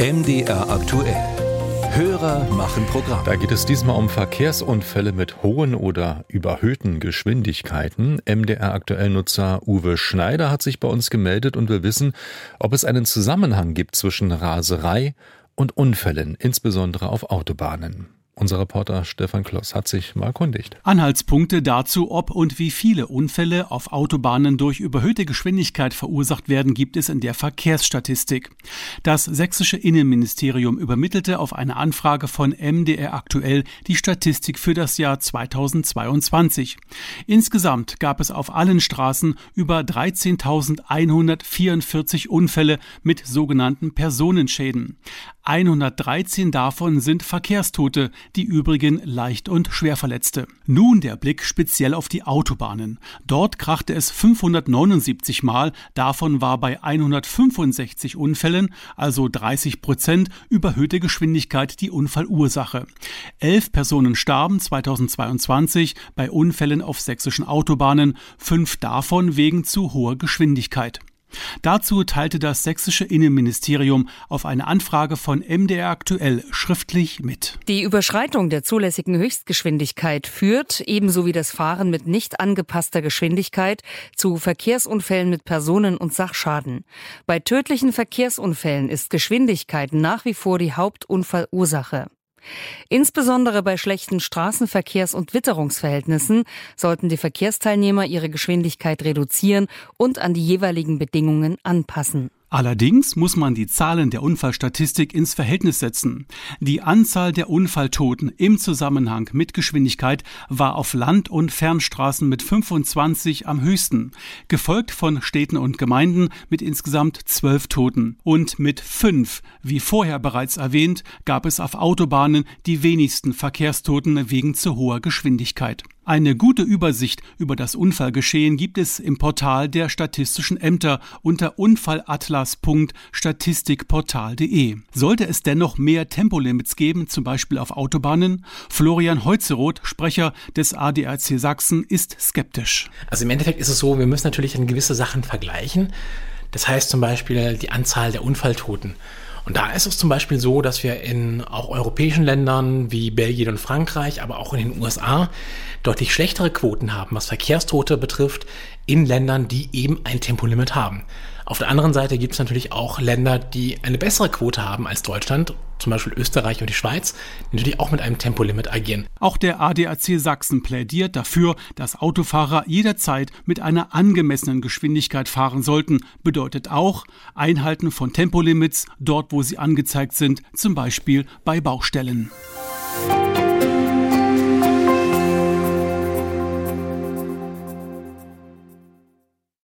MDR aktuell. Hörer machen Programm. Da geht es diesmal um Verkehrsunfälle mit hohen oder überhöhten Geschwindigkeiten. MDR aktuell Nutzer Uwe Schneider hat sich bei uns gemeldet und will wissen, ob es einen Zusammenhang gibt zwischen Raserei und Unfällen, insbesondere auf Autobahnen. Unser Reporter Stefan Kloss hat sich mal erkundigt. Anhaltspunkte dazu, ob und wie viele Unfälle auf Autobahnen durch überhöhte Geschwindigkeit verursacht werden, gibt es in der Verkehrsstatistik. Das sächsische Innenministerium übermittelte auf eine Anfrage von MDR aktuell die Statistik für das Jahr 2022. Insgesamt gab es auf allen Straßen über 13.144 Unfälle mit sogenannten Personenschäden. 113 davon sind Verkehrstote, die übrigen leicht und schwer Verletzte. Nun der Blick speziell auf die Autobahnen. Dort krachte es 579 Mal, davon war bei 165 Unfällen, also 30 Prozent, überhöhte Geschwindigkeit die Unfallursache. Elf Personen starben 2022 bei Unfällen auf sächsischen Autobahnen, fünf davon wegen zu hoher Geschwindigkeit. Dazu teilte das sächsische Innenministerium auf eine Anfrage von MDR aktuell schriftlich mit. Die Überschreitung der zulässigen Höchstgeschwindigkeit führt, ebenso wie das Fahren mit nicht angepasster Geschwindigkeit, zu Verkehrsunfällen mit Personen- und Sachschaden. Bei tödlichen Verkehrsunfällen ist Geschwindigkeit nach wie vor die Hauptunfallursache. Insbesondere bei schlechten Straßenverkehrs- und Witterungsverhältnissen sollten die Verkehrsteilnehmer ihre Geschwindigkeit reduzieren und an die jeweiligen Bedingungen anpassen. Allerdings muss man die Zahlen der Unfallstatistik ins Verhältnis setzen. Die Anzahl der Unfalltoten im Zusammenhang mit Geschwindigkeit war auf Land- und Fernstraßen mit 25 am höchsten, gefolgt von Städten und Gemeinden mit insgesamt 12 Toten. Und mit 5, wie vorher bereits erwähnt, gab es auf Autobahnen die wenigsten Verkehrstoten wegen zu hoher Geschwindigkeit. Eine gute Übersicht über das Unfallgeschehen gibt es im Portal der statistischen Ämter unter unfallatlas.statistikportal.de. Sollte es dennoch mehr Tempolimits geben, zum Beispiel auf Autobahnen? Florian Heutzeroth, Sprecher des ADAC Sachsen, ist skeptisch. Also im Endeffekt ist es so, wir müssen natürlich dann gewisse Sachen vergleichen. Das heißt zum Beispiel die Anzahl der Unfalltoten. Und da ist es zum Beispiel so, dass wir in auch europäischen Ländern wie Belgien und Frankreich, aber auch in den USA deutlich schlechtere Quoten haben, was Verkehrstote betrifft, in Ländern, die eben ein Tempolimit haben. Auf der anderen Seite gibt es natürlich auch Länder, die eine bessere Quote haben als Deutschland, zum Beispiel Österreich und die Schweiz, die natürlich auch mit einem Tempolimit agieren. Auch der ADAC Sachsen plädiert dafür, dass Autofahrer jederzeit mit einer angemessenen Geschwindigkeit fahren sollten. Bedeutet auch Einhalten von Tempolimits dort, wo sie angezeigt sind, zum Beispiel bei Baustellen.